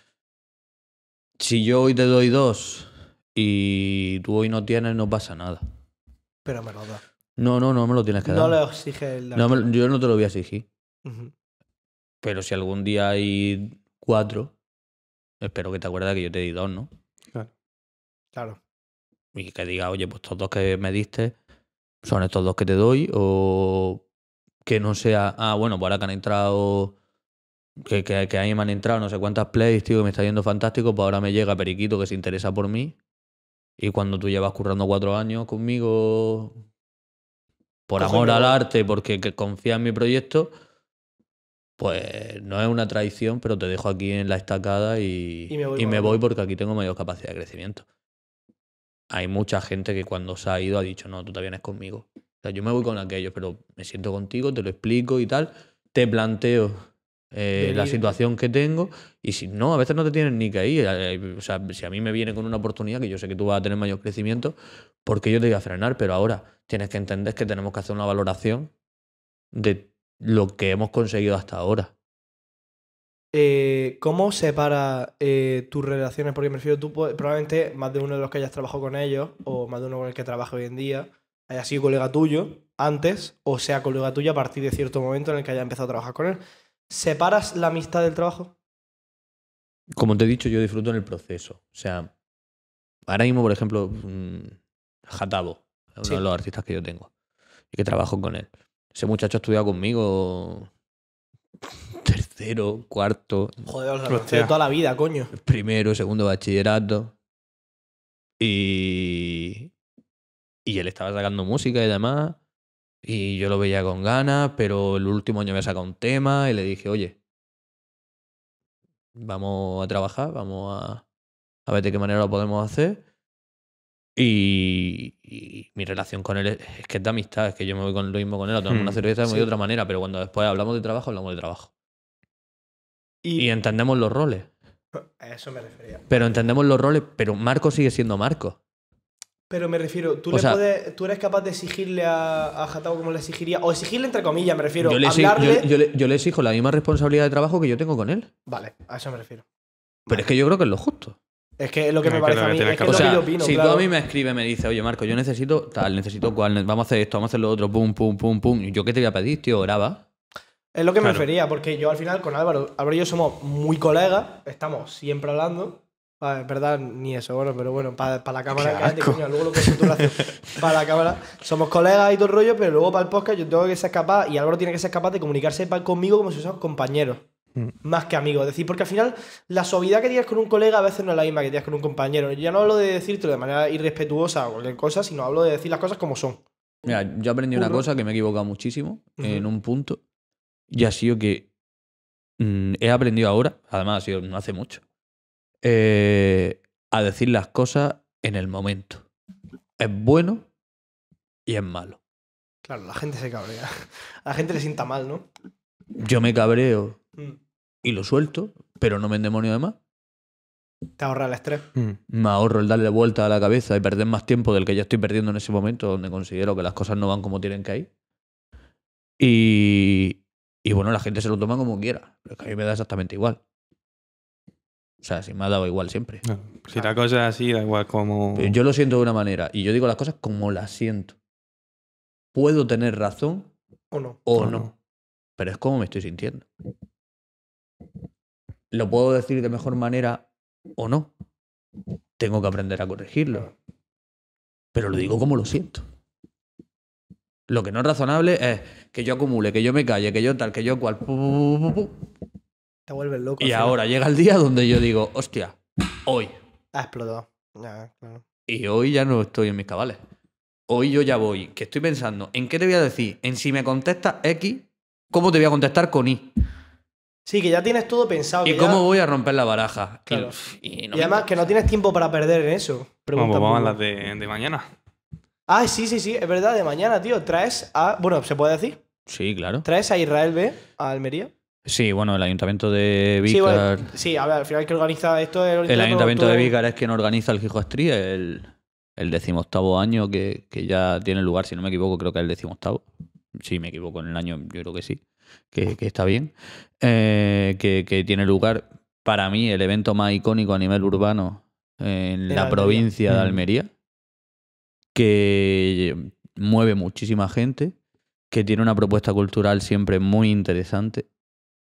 si yo hoy te doy dos y tú hoy no tienes, no pasa nada. Pero me lo da. No, no, no me lo tienes que No dar. le exige el No me- yo no te lo voy a exigir. Ujú. Pero si algún día hay cuatro, espero que te acuerdes que yo te di dos, ¿no? Claro. Y que diga, oye, pues estos dos que me diste son estos dos que te doy, o que no sea, ah, bueno, pues ahora que han entrado, que, que, que ahí me han entrado no sé cuántas plays, tío, que me está yendo fantástico, pues ahora me llega Periquito que se interesa por mí. Y cuando tú llevas currando cuatro años conmigo, por amor al arte, porque que confía en mi proyecto, pues no es una traición, pero te dejo aquí en la estacada y, Y me voy y por me otro. voy porque aquí tengo mayor capacidad de crecimiento. Hay mucha gente que cuando se ha ido ha dicho, no, tú te vienes conmigo. O sea, yo me voy con aquellos, pero me siento contigo, te lo explico y tal, te planteo eh, la situación que tengo y si no, a veces no te tienes ni que ir. Eh, O sea, si a mí me viene con una oportunidad que yo sé que tú vas a tener mayor crecimiento, porque yo te voy a frenar, pero ahora tienes que entender que tenemos que hacer una valoración de lo que hemos conseguido hasta ahora. Eh, ¿Cómo separa eh, tus relaciones? Porque me refiero, tú probablemente más de uno de los que hayas trabajado con ellos, o más de uno con el que trabaja hoy en día, haya sido colega tuyo antes, o sea colega tuyo a partir de cierto momento en el que haya empezado a trabajar con él. ¿Separas la amistad del trabajo? Como te he dicho, yo disfruto en el proceso. O sea, ahora mismo, por ejemplo, mm, Jatabo, uno Sí. de los artistas que yo tengo y que trabajo con él. Ese muchacho ha estudiado conmigo tercero, cuarto, Joder, Hostia. conozco de toda la vida, coño. primero, segundo bachillerato. Y, y él estaba sacando música y demás. Y yo lo veía con ganas, pero el último año había sacado un tema y le dije, oye, vamos a trabajar, vamos a, a ver de qué manera lo podemos hacer. Y, y mi relación con él es, es que es de amistad, es que yo me voy con lo mismo con él, a tomar Mm, una cerveza me voy sí. de otra manera, pero cuando después hablamos de trabajo, hablamos de trabajo. Y, Y entendemos los roles. a eso me refería. Pero entendemos los roles, pero Marco sigue siendo Marco. Pero me refiero, ¿tú, O le sea- puedes, ¿tú eres capaz de exigirle a, a Jatao como le exigiría? O exigirle entre comillas, me refiero. Yo le, hablarle. yo- yo le- yo le exijo la misma responsabilidad de trabajo que yo tengo con él. Vale, a eso me refiero. Pero es que yo creo que es lo justo. Es que es lo que me parece a mí. tienes Es que que es O lo que sea, yo opino. si claro. tú a mí me escribes, me dices, oye Marco, yo necesito tal, necesito cual, vamos a hacer esto, vamos a hacer lo otro, pum, pum, pum, pum. ¿Y yo qué te voy a pedir, tío? Graba. Es lo que me refería, porque yo al final con Álvaro, Álvaro y yo somos muy colegas, estamos siempre hablando. Ah, es verdad, ni eso, bueno, pero bueno, para la cámara, cállate, coño, luego lo que tú lo haces para la cámara. Somos colegas y todo el rollo, pero luego para el podcast yo tengo que ser capaz, y Álvaro tiene que ser capaz de comunicarse conmigo como si fuésemos compañeros. Mm. Más que amigos. Es decir, porque al final la suavidad que tienes con un colega a veces no es la misma que tienes con un compañero. Yo no hablo de decírtelo de manera irrespetuosa o cualquier cosa, sino hablo de decir las cosas como son. Mira, yo aprendí una cosa que me he equivocado muchísimo en un punto. Y ha sido que mm, he aprendido ahora, además ha sido no hace mucho, eh, a decir las cosas en el momento. Es bueno y es malo. Claro, la gente se cabrea. A la gente le sienta mal, ¿no? Yo me cabreo Mm. y lo suelto, pero no me endemonio de más. Te ahorra el estrés. Mm. Me ahorro el darle vuelta a la cabeza y perder más tiempo del que ya estoy perdiendo en ese momento, donde considero que las cosas no van como tienen que ir. Y, y bueno, la gente se lo toma como quiera. Pero es que a mí me da exactamente igual. O sea, si me ha dado igual siempre. No, Si la cosa es así, da igual como. Pero yo lo siento de una manera y yo digo las cosas como las siento. Puedo tener razón ¿O no? o O no, no. pero es como me estoy sintiendo. Lo puedo decir de mejor manera o no. Tengo que aprender a corregirlo. Pero lo digo como lo siento. Lo que no es razonable es que yo acumule, que yo me calle, que yo tal, que yo cual. pu, pu, pu, pu, pu. Te vuelves loco. Y ahora llega el día donde yo digo, hostia, hoy. Ha explotado. Ya, claro. Y hoy ya no estoy en mis cabales. Hoy yo ya voy, que estoy pensando, ¿en qué te voy a decir? En si me contestas X, ¿cómo te voy a contestar con Y? Sí, que ya tienes todo pensado. ¿Y que cómo ya- voy a romper la baraja? Y- Claro. Y, no Y me además que no tienes tiempo para perder en eso. Vamos, Pregunta pues vamos a las de, de mañana. Ah, sí, sí, sí, es verdad, de mañana, tío. Traes a. Bueno, ¿se puede decir? Sí, claro. Traes a Israel B, a Almería. Sí, bueno, el ayuntamiento de Sí, bueno, Vícar. sí, a ver, al final el que organiza esto es el todo- ayuntamiento todo- de Vícar es quien organiza el Gijo Street, el, el decimoctavo año que, que ya tiene lugar, si no me equivoco, creo que es el decimoctavo. Si me equivoco en el año, yo creo que sí, que, que está bien. Eh, que, que tiene lugar, para mí, el evento más icónico a nivel urbano en la Almería. provincia de Mm. Almería, que mueve muchísima gente, que tiene una propuesta cultural siempre muy interesante,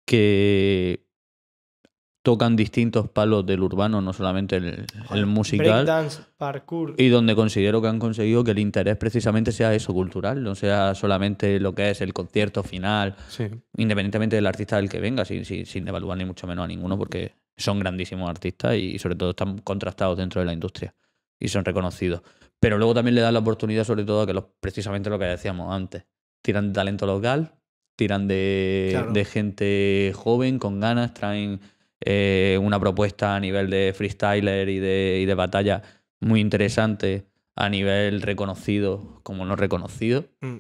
que tocan distintos palos del urbano, no solamente el, el musical, Breakdance, parkour. y donde considero que han conseguido que el interés precisamente sea eso, cultural, no sea solamente lo que es el concierto final, Sí. independientemente del artista del que venga, sin, sin, evaluar ni mucho menos a ninguno, porque son grandísimos artistas y sobre todo están contrastados dentro de la industria y son reconocidos. Pero luego también le dan la oportunidad, sobre todo, a que los, precisamente lo que decíamos antes, tiran talento local, tiran de, Claro. de gente joven, con ganas, traen eh, una propuesta a nivel de freestyler y de, y de batalla muy interesante, a nivel reconocido como no reconocido Mm.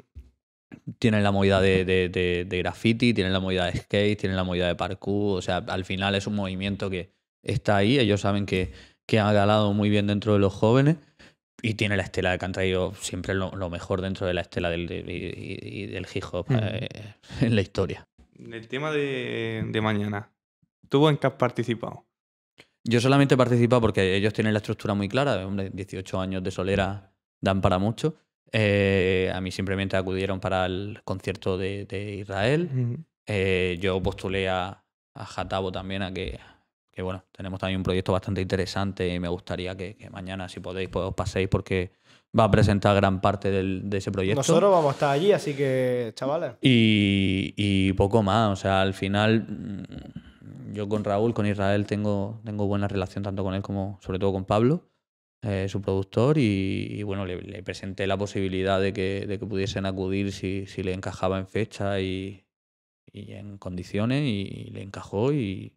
tienen la movida de, de, de- de graffiti, tienen la movida de skate, tienen la movida de parkour. O sea, al final es un movimiento que está ahí. Ellos saben que, que ha galado muy bien dentro de los jóvenes y tiene la estela de que han traído siempre lo, lo mejor dentro de la estela del, y, y- y del hip hop Mm. eh, en la historia. El tema de, de mañana. ¿Tú en qué has participado? Yo solamente participo porque ellos tienen la estructura muy clara. Hombre, 18 años de solera dan para mucho. Eh, a mí simplemente acudieron para el concierto de, de Israel. Mm. Eh, yo postulé a, a Jatabo también a que, que, bueno, tenemos también un proyecto bastante interesante y me gustaría que, que mañana, si podéis, pues os paséis porque va a presentar gran parte del- de ese proyecto. Nosotros vamos a estar allí, así que, chavales. Y, y poco más, o sea, al final mm, yo con Raúl, con Israel, tengo, tengo buena relación tanto con él como sobre todo con Pablo, eh, su productor, y, y, bueno, le, le presenté la posibilidad de que, de que pudiesen acudir si, si le encajaba en fecha y, y en condiciones, y le encajó y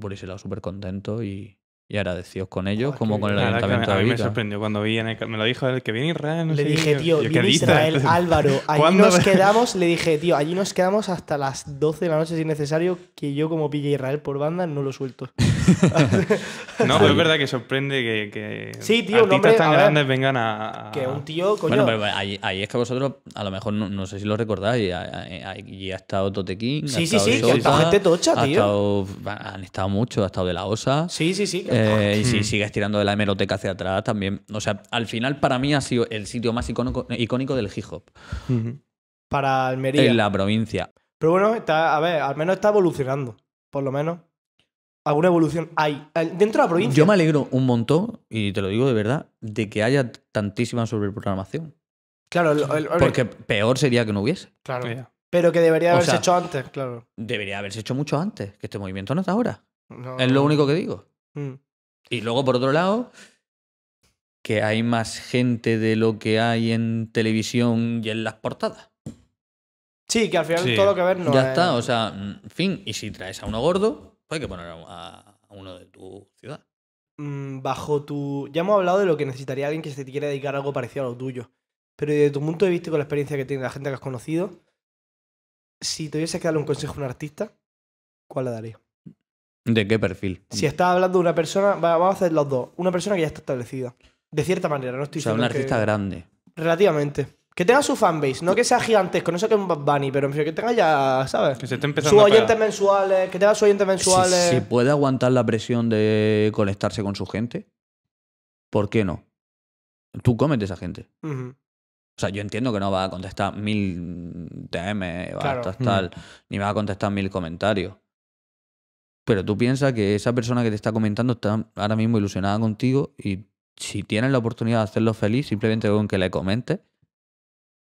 por ese lado súper contento y, y agradecidos con ellos, Joder, como con el La Ayuntamiento a de mí me sorprendió cuando vi en el, me lo dijo él que viene Israel. no Le sé dije, qué. tío, Yo, ¿qué viene dices? Israel, Álvaro, allí ¿Cuándo nos quedamos, le dije, tío, allí nos quedamos hasta las 12 de la noche si es necesario, que yo como pille Israel por banda no lo suelto. No, pero es verdad que sorprende que, que Sí, tío, un artistas hombre, tan a ver, grandes vengan a, a- Que un tío, coño, Bueno, pero ahí, ahí es que vosotros, a lo mejor, no, no sé si lo recordáis, ahí ha estado Totequín, Sí, ha sí, estado sí, que ha estado Sota, gente tocha, ha tío. estado- han estado muchos, ha estado de la OSA. sí, sí, sí. Eh, y si Mm. sigues tirando de la hemeroteca hacia atrás también. O sea, al final para mí ha sido el sitio más icónico, icónico del hip hop para Almería. en la provincia. Pero bueno, está, a ver, al menos está evolucionando, por lo menos. Alguna evolución hay. Eh, Dentro de la provincia. Yo me alegro un montón, y te lo digo de verdad, de que haya tantísima sobreprogramación. Claro, el- el- el- Porque peor sería que no hubiese. claro. Ya. Pero que debería O haberse sea- hecho antes, claro. Debería haberse hecho mucho antes, que este movimiento no está ahora. No- Es lo único que digo. Mm. Y luego, por otro lado, que hay más gente de lo que hay en televisión y en las portadas. Sí, que al final Sí. todo lo que ver no ya es- está, o sea, en fin, y si traes a uno gordo, pues hay que poner a, a uno de tu ciudad. Mm, bajo tu. Ya hemos hablado de lo que necesitaría alguien que se te quiera dedicar a algo parecido a lo tuyo. Pero desde tu punto de vista y con la experiencia que tiene la gente que has conocido, si tuviese que darle un consejo a un artista, ¿cuál le daría? ¿De qué perfil? Si estás hablando de una persona, va- vamos a hacer los dos. Una persona que ya está establecida. De cierta manera, no estoy o sea, un diciendo que- artista grande. Relativamente. Que tenga su fanbase, no que sea gigantesco, no sé que es un Bad Bunny, pero en fin, que tenga ya, ¿sabes? Que se esté Sus empezando a oyentes pegar. mensuales, que tenga sus oyentes mensuales. Si, si puede aguantar la presión de conectarse con su gente, ¿por qué no? Tú cómete esa gente. Ujú. O sea, yo entiendo que no va a contestar mil DM o Claro. hasta tal, ni va a contestar mil comentarios. Pero tú piensas que esa persona que te está comentando está ahora mismo ilusionada contigo y si tienes la oportunidad de hacerlo feliz, simplemente con que le comentes,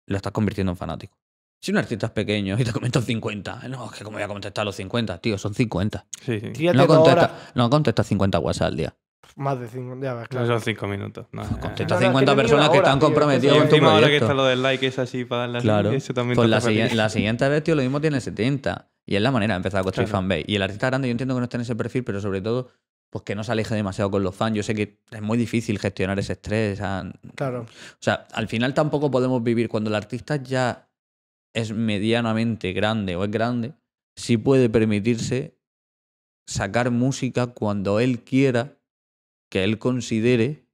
lo estás convirtiendo en fanático. Si un artista es pequeño y te comenta 50, no, es que como voy a contestar los 50, tío, son 50. Sí, sí. No dos contesta, horas. no contesta 50 WhatsApp al día. Más de cinco, ya ves, No claro. son cinco minutos. No, Contesta No, no, es que 50 no es ni personas que están tío, comprometidas con tu encima ahora que proyecto. está lo del like es así para darle Claro. eso también Pues la siguiente vez, tío, lo mismo tiene 70. Y es la manera de empezar a construir Claro. fanbase. Y el artista grande, yo entiendo que no esté en ese perfil, pero sobre todo, pues que no se aleje demasiado con los fans. Yo sé que es muy difícil gestionar ese estrés. Claro. O sea, al final tampoco podemos vivir cuando el artista ya es medianamente grande o es grande, sí puede permitirse sacar música cuando él quiera, que él considere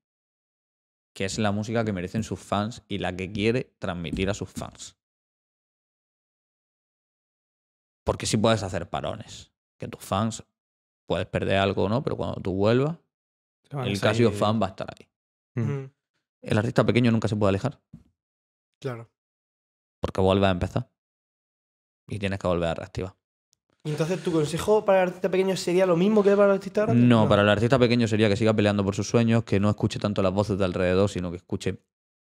que es la música que merecen sus fans y la que quiere transmitir a sus fans. Porque sí puedes hacer parones, que tus fans puedes perder algo o no, pero cuando tú vuelvas, el sido seguir. fan va a estar ahí. El artista pequeño nunca se puede alejar. Claro. porque vuelve a empezar. Y tienes que volver a reactivar. Y entonces, ¿tu consejo para el artista pequeño sería lo mismo que para el artista grande? No, para el artista pequeño sería que siga peleando por sus sueños, que no escuche tanto las voces de alrededor, sino que escuche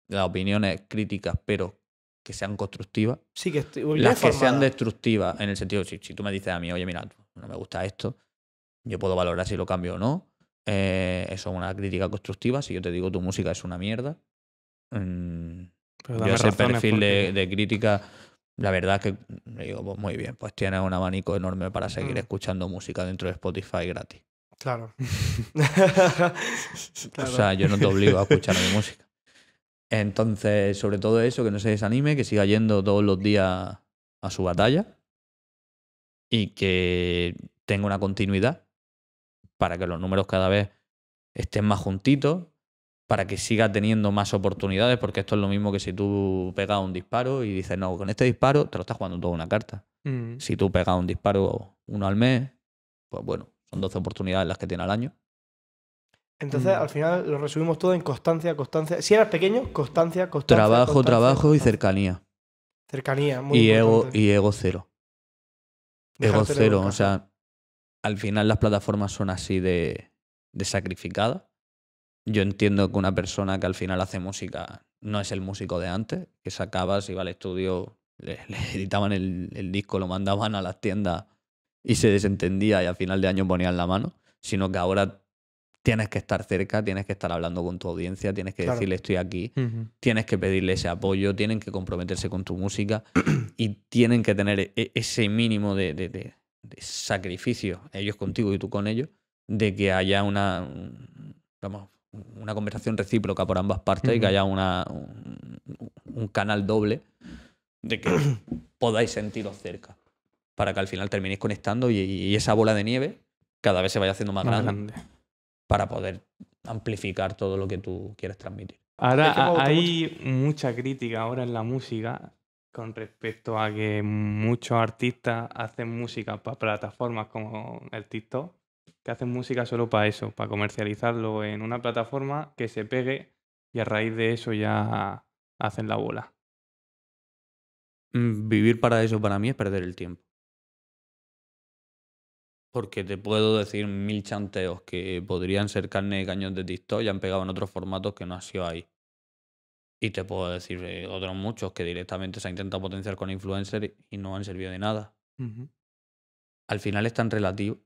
las opiniones críticas, pero que sean constructivas. Sí, que estoy. Las que sean destructivas, en el sentido, si, si tú me dices a mí, oye, mira, no me gusta esto, yo puedo valorar si lo cambio o no. Eh, eso es una crítica constructiva. Si yo te digo tu música es una mierda, mm, Pero yo ese perfil de, porque- de crítica, la verdad que le digo, pues muy bien, pues tienes un abanico enorme para seguir Mm. escuchando música dentro de Spotify gratis. Claro. Claro. O sea, yo no te obligo a escuchar mi música. Entonces, sobre todo eso, que no se desanime, que siga yendo todos los días a su batalla y que tenga una continuidad para que los números cada vez estén más juntitos, para que siga teniendo más oportunidades, porque esto es lo mismo que si tú pegas un disparo y dices, no, con este disparo te lo estás jugando toda una carta. Mm. Si tú pegas un disparo uno al mes, pues bueno, son 12 oportunidades las que tiene al año. Entonces, Mm. al final lo resumimos todo en constancia, constancia. Si eres pequeño, constancia, constancia. Trabajo, constancia, trabajo y cercanía. Cercanía, muy Y ego, y ego cero. Ego cero. O sea, al final las plataformas son así de, de sacrificadas. Yo entiendo que una persona que al final hace música no es el músico de antes, que sacaba, se iba al estudio, le, le editaban el, el disco, lo mandaban a las tiendas y se desentendía y al final de año ponían la mano, sino que ahora tienes que estar cerca, tienes que estar hablando con tu audiencia, tienes que Claro. decirle estoy aquí, tienes que pedirle ese apoyo, tienen que comprometerse con tu música y tienen que tener e- ese mínimo de, de- de- de sacrificio, ellos contigo y tú con ellos, de que haya una, vamos, una conversación recíproca por ambas partes y que haya una, un, un canal doble de que podáis sentiros cerca. Para que al final terminéis conectando y, y esa bola de nieve cada vez se vaya haciendo más, Más grande, grande. Para poder amplificar todo lo que tú quieres transmitir. Ahora Es que hay mucha crítica ahora en la música con respecto a que muchos artistas hacen música para plataformas como el TikTok, que hacen música solo para eso, para comercializarlo en una plataforma que se pegue y a raíz de eso ya hacen la bola. Mm, Vivir para eso para mí es perder el tiempo. Porque te puedo decir mil chanteos que podrían ser carne de cañón de TikTok y han pegado en otros formatos que no ha sido ahí. Y te puedo decir eh, otros muchos que directamente se ha intentado potenciar con influencers y no han servido de nada. Al final es tan relativo.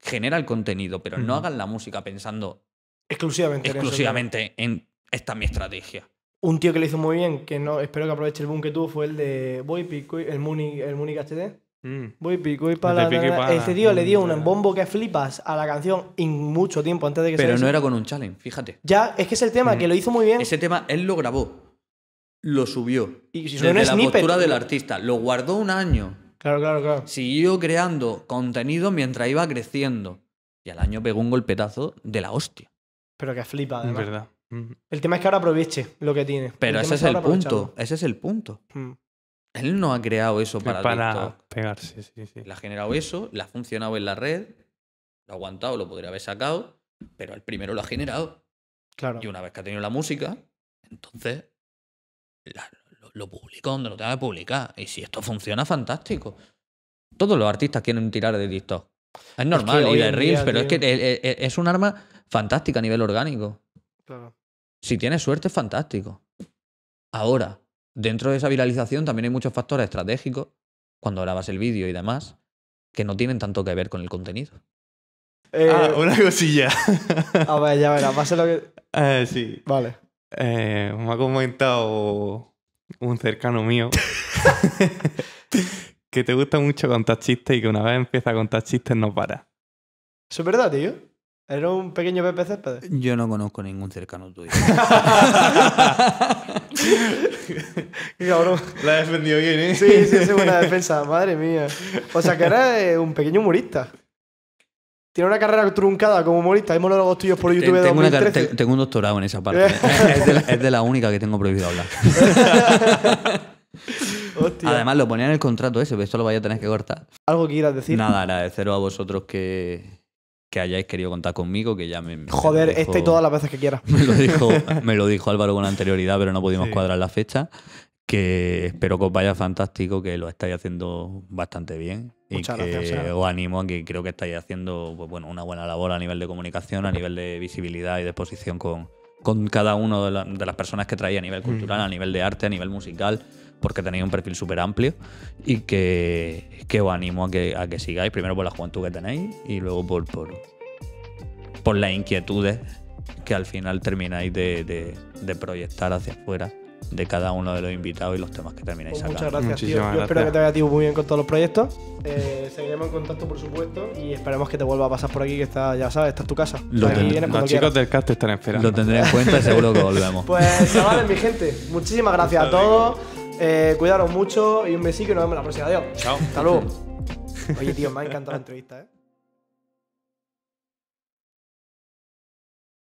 Genera el contenido, pero no hagan la música pensando Exclusivamente exclusivamente en esta es mi estrategia. Un tío que lo hizo muy bien, que no espero que aproveche el boom que tuvo, fue el de Voy Pico, el Munich, el Munich HD. Mm. Voy pico y pala. Este tío le dio Mm, un bombo que flipas a la canción en mucho tiempo antes de que Pero no era con un challenge, fíjate. Ya, es que es el tema, Mm. que lo hizo muy bien. Ese tema él lo grabó, lo subió. Y si Desde la snippet. postura del artista. Lo guardó un año. Claro, claro, claro. Siguió creando contenido mientras iba creciendo. Y al año pegó un golpetazo de la hostia. Pero que flipa, Es además. verdad. Mm. El tema es que ahora aproveche lo que tiene. Pero ese es el punto. Ese es el punto. Él no ha creado eso Es para, para TikTok. pegarse, sí, sí. Él ha generado eso, le ha funcionado en la red, lo ha aguantado, lo podría haber sacado, pero él primero lo ha generado. Claro. Y una vez que ha tenido la música, entonces la- lo, lo publico donde lo tenga que publicar. Y si esto funciona, fantástico. Todos los artistas quieren tirar de TikTok. Es normal, y de Reels, día, pero es que e- e- es un arma fantástica a nivel orgánico. Claro. Si tienes suerte, es fantástico. Ahora, dentro de esa viralización también hay muchos factores estratégicos, cuando grabas el vídeo y demás, que no tienen tanto que ver con el contenido. Eh, Ah, una cosilla. A ver, ya verás, ser lo que. Eh, sí. Vale. Eh, me ha comentado un cercano mío que te gusta mucho contar chistes y que una vez empieza a contar chistes no para. ¿Eso es verdad, tío? Era un pequeño Pepe Céspedes. Yo no conozco ningún cercano tuyo. Qué cabrón. La he defendido bien, ¿eh? Sí, sí, sí, buena defensa. Madre mía. O sea, que eres eh, un pequeño humorista. Tiene una carrera truncada como humorista. Hay monólogos tuyos por YouTube de tengo, una car- 2013. te- tengo un doctorado en esa parte. es, de la, es de la única que tengo prohibido hablar. Hostia. Además, lo ponía en el contrato ese, pero esto lo vaya a tener que cortar. ¿Algo que quieras decir? Nada, agradeceros a vosotros que, que hayáis querido contar conmigo, que ya me. me Joder, lo dijo- esta y todas las veces que quieras. Me lo, dijo, me lo dijo Álvaro con anterioridad, pero no pudimos Sí. cuadrar la fecha. Que espero que os vaya fantástico, que lo estáis haciendo bastante bien. Muchas y que gracias, os animo a que creo que estáis haciendo pues, bueno, una buena labor a nivel de comunicación, a nivel de visibilidad y de exposición con, con cada una de, la- de las personas que traéis a nivel cultural, a nivel de arte, a nivel musical, porque tenéis un perfil súper amplio y que, que os animo a que, a que sigáis, primero por la juventud que tenéis y luego por, por, por las inquietudes que al final termináis de, de- de proyectar hacia afuera de cada uno de los invitados y los temas que termináis Pues muchas sacando. gracias, tío. Yo espero que te vaya tío, muy bien con todos los proyectos. Eh, seguiremos en contacto, por supuesto. Y esperemos que te vuelva a pasar por aquí, que está, ya sabes, esta es tu casa. Lo Los chicos quieras. del cast te están esperando. Lo tendré en cuenta y seguro que volvemos. Pues chavales, mi gente, muchísimas gracias a todos. Eh, cuidaros mucho y un besito y nos vemos la próxima. Adiós. Chao. Hasta luego. Oye, tío, me ha encantado la entrevista, ¿eh?